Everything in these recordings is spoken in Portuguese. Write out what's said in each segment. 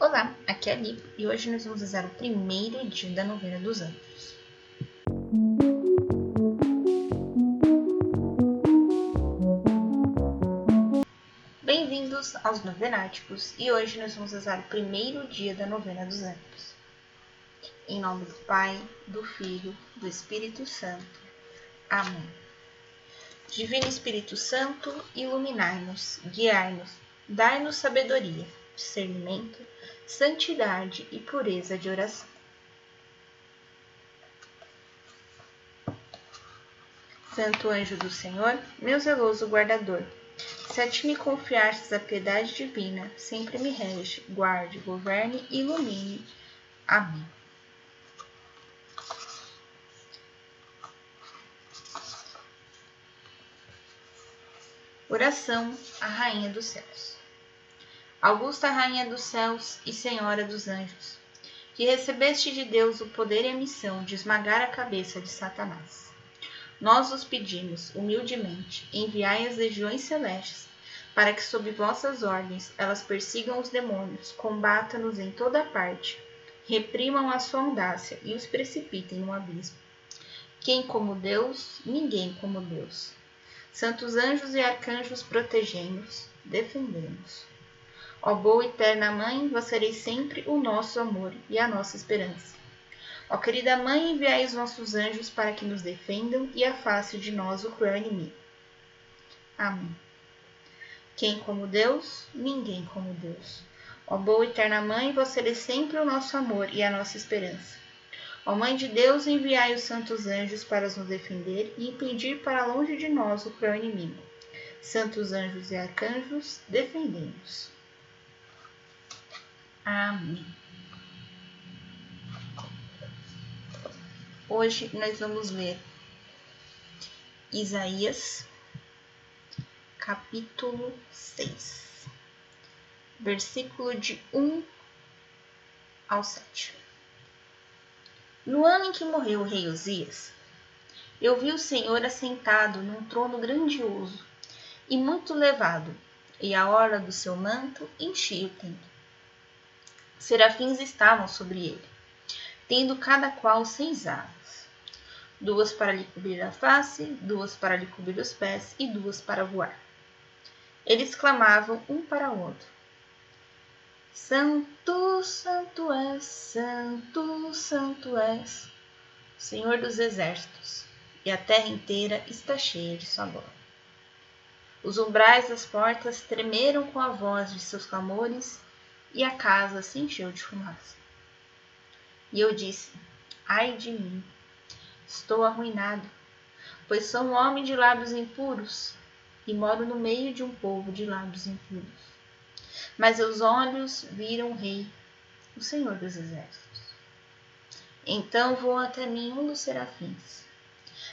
Olá, aqui é a Li e hoje nós vamos rezar o primeiro dia da novena dos anjos. Bem-vindos aos Novenáticos e hoje nós vamos rezar o primeiro dia da novena dos anjos. Em nome do Pai, do Filho, do Espírito Santo. Amém. Divino Espírito Santo, iluminai-nos, guiai-nos, dai-nos sabedoria, discernimento, santidade e pureza de oração. Santo anjo do Senhor, meu zeloso guardador, se a ti me confiastes a piedade divina, sempre me rege, guarde, governe e ilumine. Amém. Oração à Rainha dos Céus. Augusta Rainha dos Céus e Senhora dos Anjos, que recebeste de Deus o poder e a missão de esmagar a cabeça de Satanás. Nós os pedimos, humildemente, enviai as legiões celestes, para que, sob vossas ordens, elas persigam os demônios, combatam-nos em toda parte, reprimam a sua audácia e os precipitem no abismo. Quem como Deus? Ninguém como Deus. Santos anjos e arcanjos, protegemos, defendemos. Ó boa eterna Mãe, vós sereis sempre o nosso amor e a nossa esperança. Ó querida Mãe, enviai os vossos anjos para que nos defendam e afastem de nós o cruel inimigo. Amém. Quem como Deus? Ninguém como Deus. Ó boa eterna Mãe, vós sereis sempre o nosso amor e a nossa esperança. Ó Mãe de Deus, enviai os santos anjos para nos defender e impedir para longe de nós o cruel inimigo. Santos anjos e arcanjos, defendemos. Amém. Hoje nós vamos ler Isaías, capítulo 6, versículo de 1 ao 7. No ano em que morreu o rei Osias, eu vi o Senhor assentado num trono grandioso e muito levado, e a hora do seu manto enchia o templo. Serafins estavam sobre ele, tendo cada qual seis asas, duas para lhe cobrir a face, duas para lhe cobrir os pés e duas para voar. Eles clamavam um para o outro Santo, santo és, santo, santo és, Senhor dos exércitos, e a terra inteira está cheia de sua glória. Os umbrais das portas tremeram com a voz de seus clamores, e a casa se encheu de fumaça. E eu disse: Ai de mim, estou arruinado, pois sou um homem de lábios impuros e moro no meio de um povo de lábios impuros mas seus olhos viram o Rei, o Senhor dos Exércitos. Então voou até mim um dos serafins,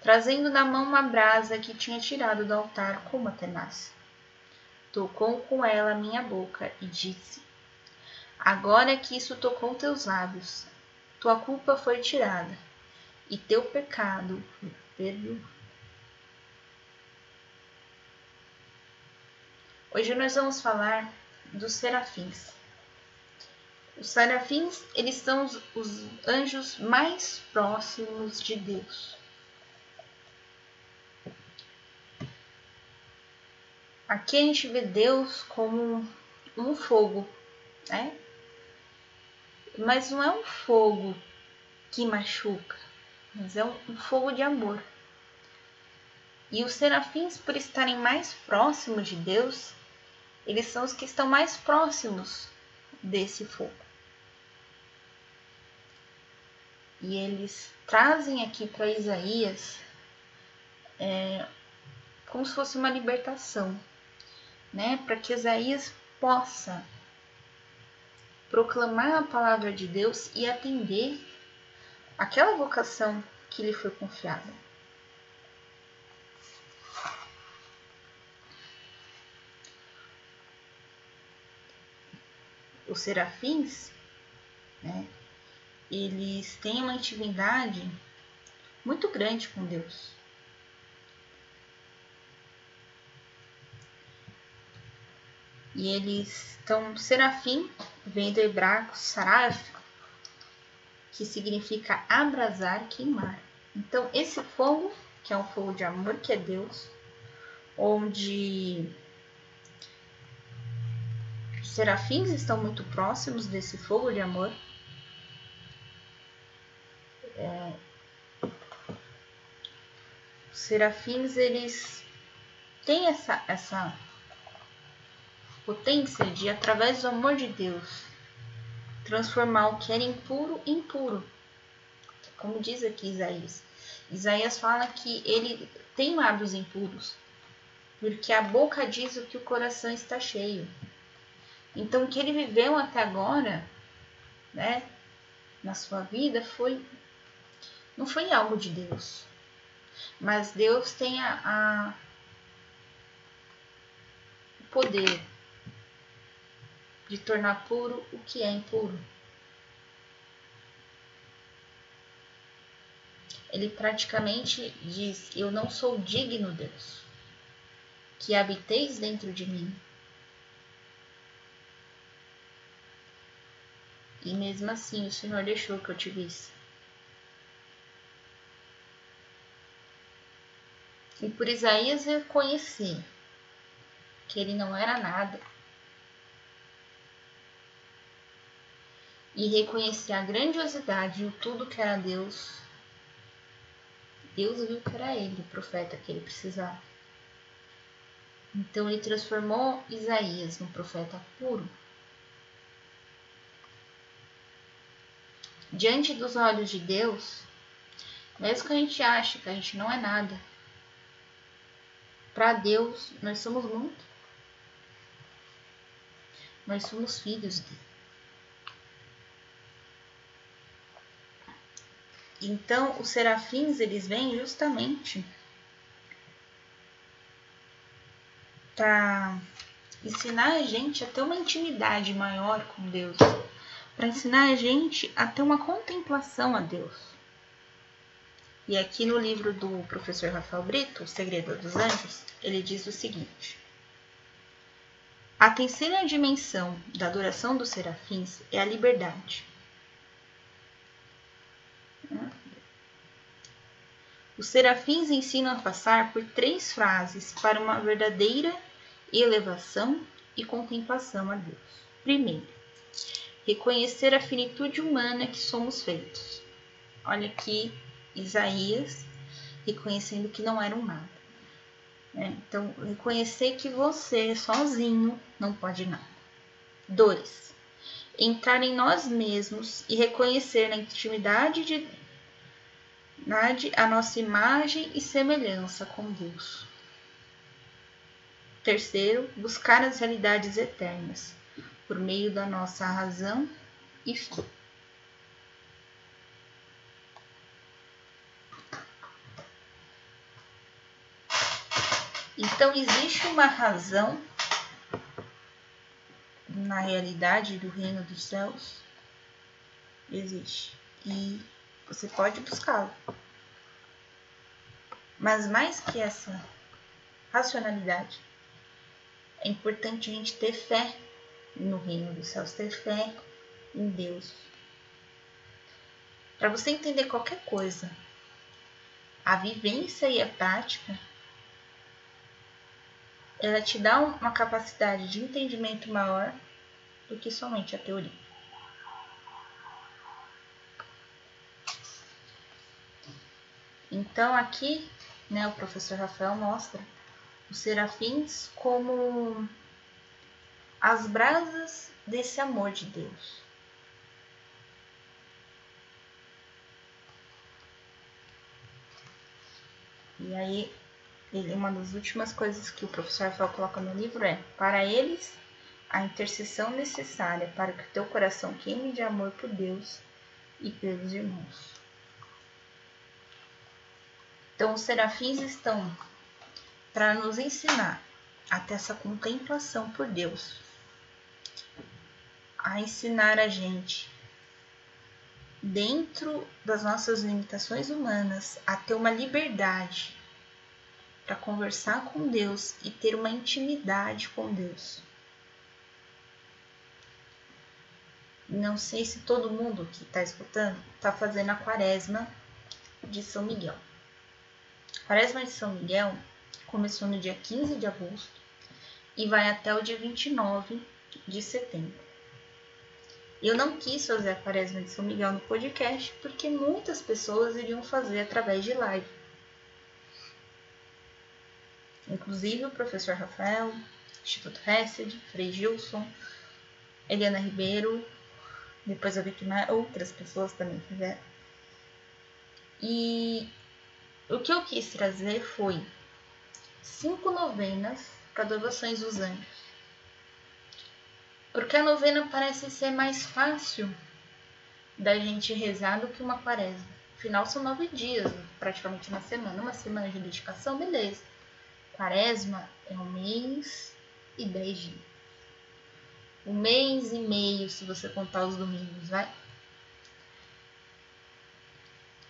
trazendo na mão uma brasa que tinha tirado do altar com uma tenaz. Tocou com ela a minha boca e disse: Agora que isso tocou teus lábios, tua culpa foi tirada e teu pecado foi perdoado. Hoje nós vamos falar dos serafins. Os serafins, eles são os, os anjos mais próximos de Deus. Aqui a gente vê Deus como um fogo, né? Mas não é um fogo que machuca, mas é um, fogo de amor. E os serafins, por estarem mais próximos de Deus, eles são os que estão mais próximos desse fogo. E eles trazem aqui para Isaías é, como se fosse uma libertação, né? Para que Isaías possa proclamar a palavra de Deus e atender aquela vocação que lhe foi confiada. os serafins, né, eles têm uma intimidade muito grande com Deus. E eles estão, serafim vem do hebraico saraf, que significa abrasar, queimar. Então, esse fogo, que é um fogo de amor, que é Deus, onde os serafins estão muito próximos desse fogo de amor. É, os serafins, eles têm essa, essa potência de, através do amor de Deus, transformar o que era impuro em puro. Como diz aqui Isaías. Isaías fala que ele tem lábios impuros, porque a boca diz o que o coração está cheio. Então, o que ele viveu até agora, né, na sua vida, foi não foi algo de Deus, mas Deus tem a, a o poder de tornar puro o que é impuro. Ele praticamente diz: Eu não sou digno, Deus, que habiteis dentro de mim. E mesmo assim o Senhor deixou que eu te visse. E por Isaías reconhecer que ele não era nada e reconhecer a grandiosidade e tudo que era Deus, Deus viu que era ele, o profeta que ele precisava. Então ele transformou Isaías num profeta puro. Diante dos olhos de Deus, mesmo que a gente ache que a gente não é nada, para Deus nós somos muito. Nós somos filhos dele. Então, os serafins, eles vêm justamente para ensinar a gente a ter uma intimidade maior com Deus, para ensinar a gente a ter uma contemplação a Deus. E aqui no livro do professor Rafael Brito, O Segredo dos Anjos, ele diz o seguinte: A terceira dimensão da adoração dos serafins é a liberdade. Os serafins ensinam a passar por três fases para uma verdadeira elevação e contemplação a Deus. Primeiro, reconhecer a finitude humana que somos feitos. Olha aqui Isaías reconhecendo que não era um nada. Né? Então, reconhecer que você sozinho não pode nada. Dois, entrar em nós mesmos e reconhecer na intimidade de a nossa imagem e semelhança com Deus. Terceiro, buscar as realidades eternas por meio da nossa razão e fé. Então, existe uma razão na realidade do reino dos céus? Existe. E você pode buscá-lo. Mas mais que essa racionalidade, é importante a gente ter fé no reino dos céus, ter fé em Deus. Para você entender qualquer coisa, a vivência e a prática, ela te dá uma capacidade de entendimento maior do que somente a teoria. Então aqui, né, o professor Rafael mostra os serafins como as brasas desse amor de Deus. E aí, uma das últimas coisas que o professor Rafael coloca no livro é: para eles, a intercessão necessária para que o teu coração queime de amor por Deus e pelos irmãos. Então, os serafins estão para nos ensinar a ter essa contemplação por Deus, a ensinar a gente, dentro das nossas limitações humanas, a ter uma liberdade para conversar com Deus e ter uma intimidade com Deus. não sei se todo mundo que está escutando está fazendo a quaresma de São Miguel. Quaresma de São Miguel começou no dia 15 de agosto e vai até o dia 29 de setembro. Eu não quis fazer a quaresma de São Miguel no podcast porque muitas pessoas iriam fazer através de live. Inclusive o professor Rafael, Instituto Hesed, Frei Gilson, Eliana Ribeiro, depois eu vi que outras pessoas também fizeram. E o que eu quis trazer foi cinco novenas para devoções dos anjos. Porque a novena parece ser mais fácil da gente rezar do que uma quaresma. Afinal, são nove dias, praticamente uma semana. Uma semana de dedicação, beleza. Quaresma é um mês e dez dias. Um mês e meio, se você contar os domingos, vai?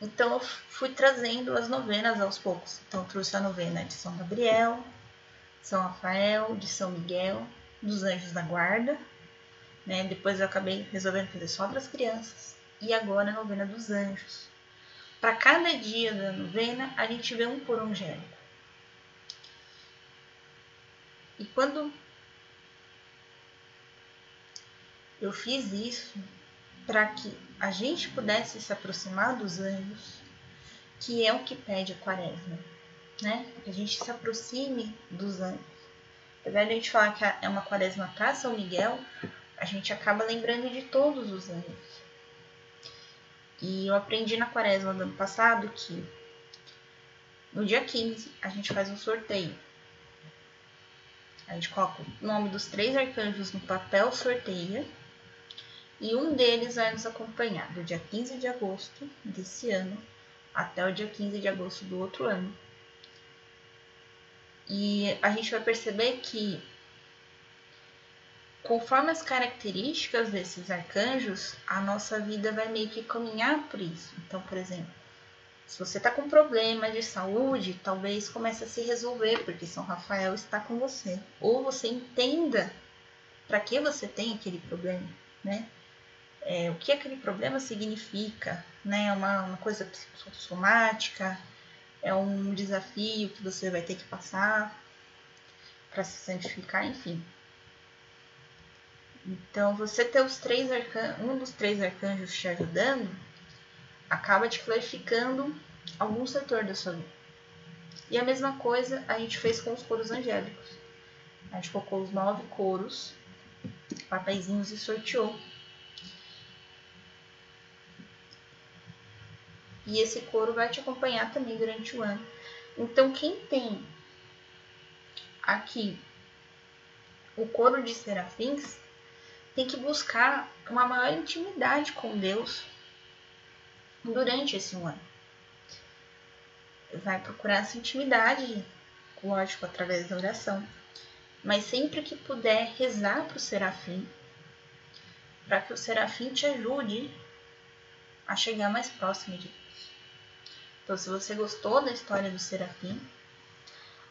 Então eu fui trazendo as novenas aos poucos. Então trouxe a novena de São Gabriel, São Rafael, de São Miguel, dos Anjos da Guarda, né? Depois eu acabei resolvendo fazer só para as crianças. E agora a novena dos anjos. Para cada dia da novena, a gente vê um coro angélico. E quando eu fiz isso para que a gente pudesse se aproximar dos anjos, que é o que pede a quaresma, né? Que a gente se aproxime dos anjos. Apesar de a gente falar que é uma quaresma para São Miguel, a gente acaba lembrando de todos os anjos. E eu aprendi na quaresma do ano passado que no dia 15 a gente faz um sorteio. A gente coloca o nome dos três arcanjos no papel, sorteia. E um deles vai nos acompanhar do dia 15 de agosto desse ano até o dia 15 de agosto do outro ano. E a gente vai perceber que conforme as características desses arcanjos, a nossa vida vai meio que caminhar por isso. Então, por exemplo, se você está com problema de saúde, talvez comece a se resolver, porque São Rafael está com você. Ou você entenda para que você tem aquele problema, né? É, o que aquele problema significa, né? É uma, uma coisa psicossomática, é um desafio que você vai ter que passar para se santificar, enfim. Então, você ter os três um dos três arcanjos te ajudando acaba te clarificando algum setor da sua vida. E a mesma coisa a gente fez com os coros angélicos. A gente colocou os nove coros, papeizinhos e sorteou. E esse coro vai te acompanhar também durante o ano. Então, quem tem aqui o coro de serafins, tem que buscar uma maior intimidade com Deus durante esse ano. Vai procurar essa intimidade, lógico, através da oração, mas sempre que puder rezar para o serafim, para que o serafim te ajude a chegar mais próximo de Deus. Então, se você gostou da história do serafim,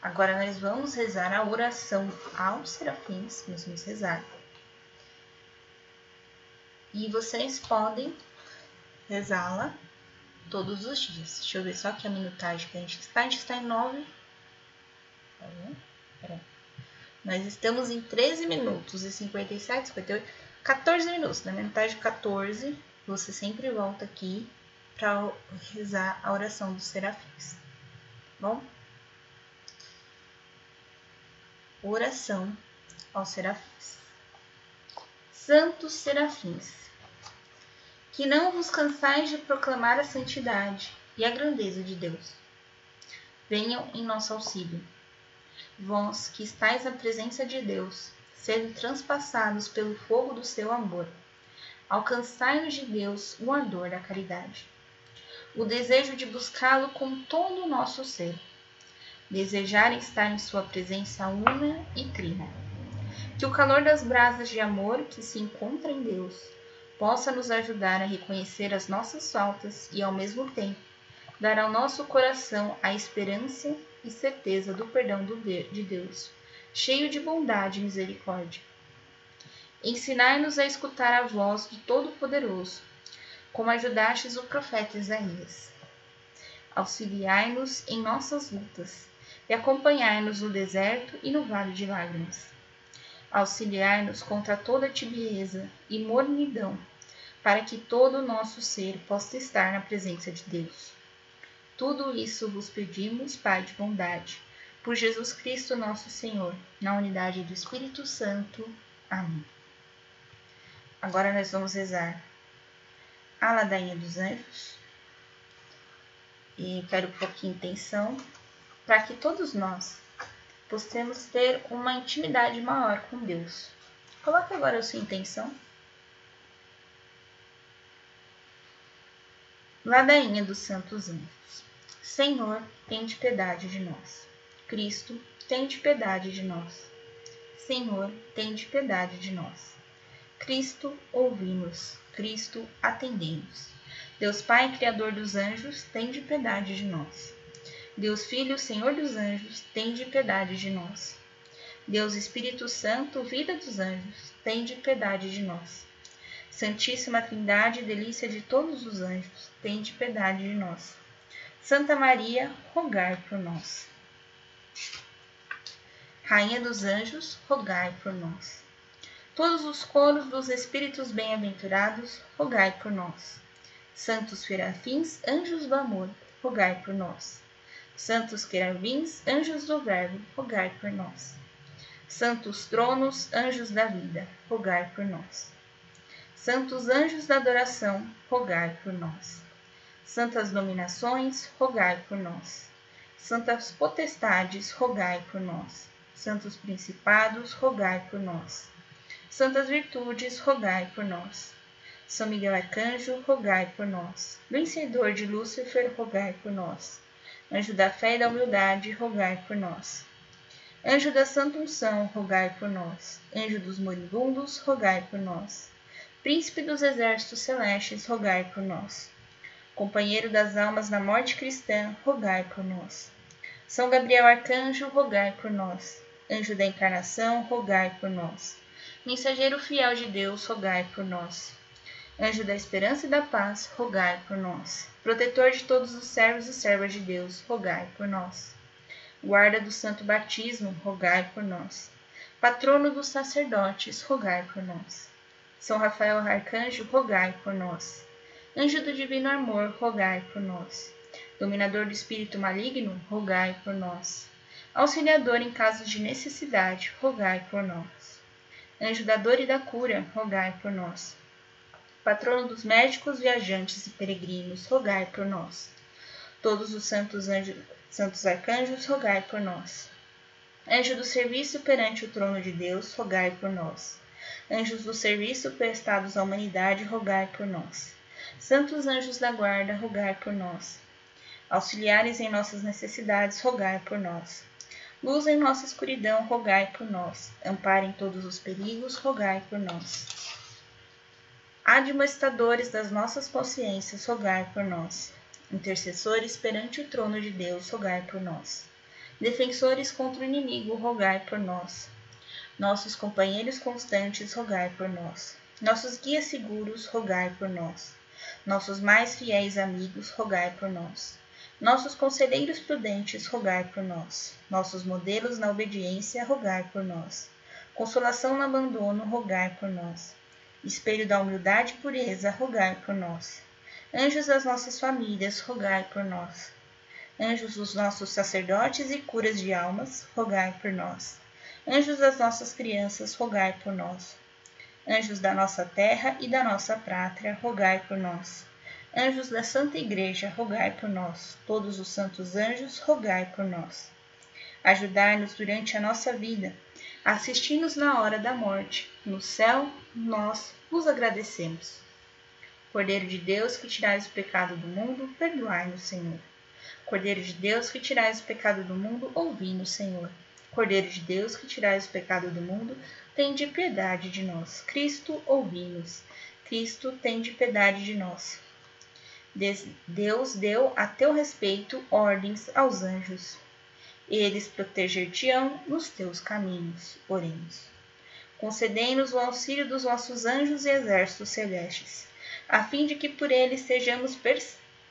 agora nós vamos rezar a oração aos serafins, nós vamos rezar e vocês podem rezá-la todos os dias. Deixa eu ver só que a minutagem que a gente está. A gente está em 9. Tá Peraí. Nós estamos em 13 minutos e 57, 58, 14 minutos. Na minutagem 14, você sempre volta aqui para rezar a oração dos serafins. Bom? Oração aos serafins. Santos serafins que não vos cansais de proclamar a santidade e a grandeza de Deus. Venham em nosso auxílio. Vós que estáis na presença de Deus, sendo transpassados pelo fogo do seu amor, alcançai-nos de Deus o ardor da caridade, o desejo de buscá-lo com todo o nosso ser, desejar estar em sua presença una e trina. Que o calor das brasas de amor que se encontra em Deus possa nos ajudar a reconhecer as nossas faltas e, ao mesmo tempo, dar ao nosso coração a esperança e certeza do perdão de Deus, cheio de bondade e misericórdia. Ensinai-nos a escutar a voz do Todo-Poderoso, como ajudastes o profeta Isaías. Auxiliai-nos em nossas lutas e acompanhai-nos no deserto e no vale de lágrimas. Auxiliai-nos contra toda tibieza e mornidão, para que todo o nosso ser possa estar na presença de Deus. Tudo isso vos pedimos, Pai de bondade, por Jesus Cristo nosso Senhor, na unidade do Espírito Santo. Amém. Agora nós vamos rezar a ladainha dos anjos. E quero um pouquinho de intenção para que todos nós possamos ter uma intimidade maior com Deus. Coloque agora a sua intenção. Ladainha dos Santos Anjos. Senhor, tem de piedade de nós. Cristo, tem de piedade de nós. Senhor, tem de piedade de nós. Cristo, ouvimos. Cristo, atendemos. Deus Pai, Criador dos anjos, tem de piedade de nós. Deus Filho, Senhor dos anjos, tem de piedade de nós. Deus Espírito Santo, vida dos anjos, tem de piedade de nós. Santíssima Trindade, delícia de todos os anjos, tem de piedade de nós. Santa Maria, rogai por nós. Rainha dos anjos, rogai por nós. Todos os coros dos espíritos bem-aventurados, rogai por nós. Santos serafins, anjos do amor, rogai por nós. Santos querubins, anjos do verbo, rogai por nós. Santos tronos, anjos da vida, rogai por nós. Santos anjos da adoração, rogai por nós. Santas dominações, rogai por nós. Santas potestades, rogai por nós. Santos principados, rogai por nós Santas virtudes, rogai por nós. São Miguel Arcanjo, rogai por nós. Vencedor de Lúcifer, rogai por nós. Anjo da fé e da humildade, rogai por nós. Anjo da Santa Unção, rogai por nós. Anjo dos moribundos, rogai por nós. Príncipe dos exércitos celestes, rogai por nós. Companheiro das almas na morte cristã, rogai por nós. São Gabriel Arcanjo, rogai por nós. Anjo da encarnação, rogai por nós. Mensageiro fiel de Deus, rogai por nós. Anjo da esperança e da paz, rogai por nós. Protetor de todos os servos e servas de Deus, rogai por nós. Guarda do santo batismo, rogai por nós. Patrono dos sacerdotes, rogai por nós. São Rafael Arcanjo, rogai por nós. Anjo do divino amor, rogai por nós. Dominador do espírito maligno, rogai por nós. Auxiliador em casos de necessidade, rogai por nós. Anjo da dor e da cura, rogai por nós. Patrono dos médicos, viajantes e peregrinos, rogai por nós. Todos os santos anjos, santos arcanjos, rogai por nós. Anjo do serviço perante o trono de Deus, rogai por nós. Anjos do serviço prestados à humanidade, rogai por nós. Santos anjos da guarda, rogai por nós. Auxiliares em nossas necessidades, rogai por nós. Luz em nossa escuridão, rogai por nós. Amparem todos os perigos, rogai por nós. Admoestadores das nossas consciências, rogai por nós. Intercessores perante o trono de Deus, rogai por nós. Defensores contra o inimigo, rogai por nós. Nossos companheiros constantes, rogai por nós. Nossos guias seguros, rogai por nós. Nossos mais fiéis amigos, rogai por nós. Nossos conselheiros prudentes, rogai por nós. Nossos modelos na obediência, rogai por nós. Consolação no abandono, rogai por nós. Espelho da humildade e pureza, rogai por nós. Anjos das nossas famílias, rogai por nós. Anjos dos nossos sacerdotes e curas de almas, rogai por nós. Anjos das nossas crianças, rogai por nós. Anjos da nossa terra e da nossa pátria, rogai por nós. Anjos da Santa Igreja, rogai por nós. Todos os santos anjos, rogai por nós. Ajudai-nos durante a nossa vida, assisti-nos na hora da morte. No céu, nós vos agradecemos. Cordeiro de Deus, que tirais o pecado do mundo, perdoai-nos, Senhor. Cordeiro de Deus, que tirais o pecado do mundo, ouvi-nos, Senhor. Cordeiro de Deus, que tirais o pecado do mundo, tende piedade de nós. Cristo, ouvi-nos. Cristo, tende piedade de nós. Deus deu a teu respeito ordens aos anjos. Eles proteger-te-ão nos teus caminhos. Oremos. Concedei-nos o auxílio dos vossos anjos e exércitos celestes, a fim de que por eles sejamos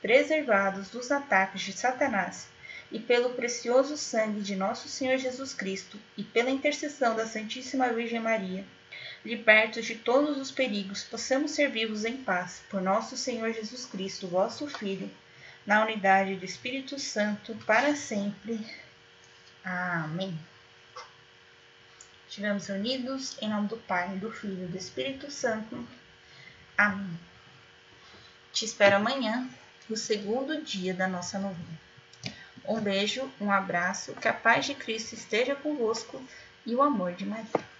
preservados dos ataques de Satanás, e pelo precioso sangue de nosso Senhor Jesus Cristo, e pela intercessão da Santíssima Virgem Maria, libertos de todos os perigos, possamos servir-vos em paz, por nosso Senhor Jesus Cristo, vosso Filho, na unidade do Espírito Santo, para sempre. Amém. Estivemos unidos em nome do Pai, do Filho e do Espírito Santo. Amém. Te espero amanhã, no segundo dia da nossa novena. Um beijo, um abraço, que a paz de Cristo esteja convosco e o amor de Maria.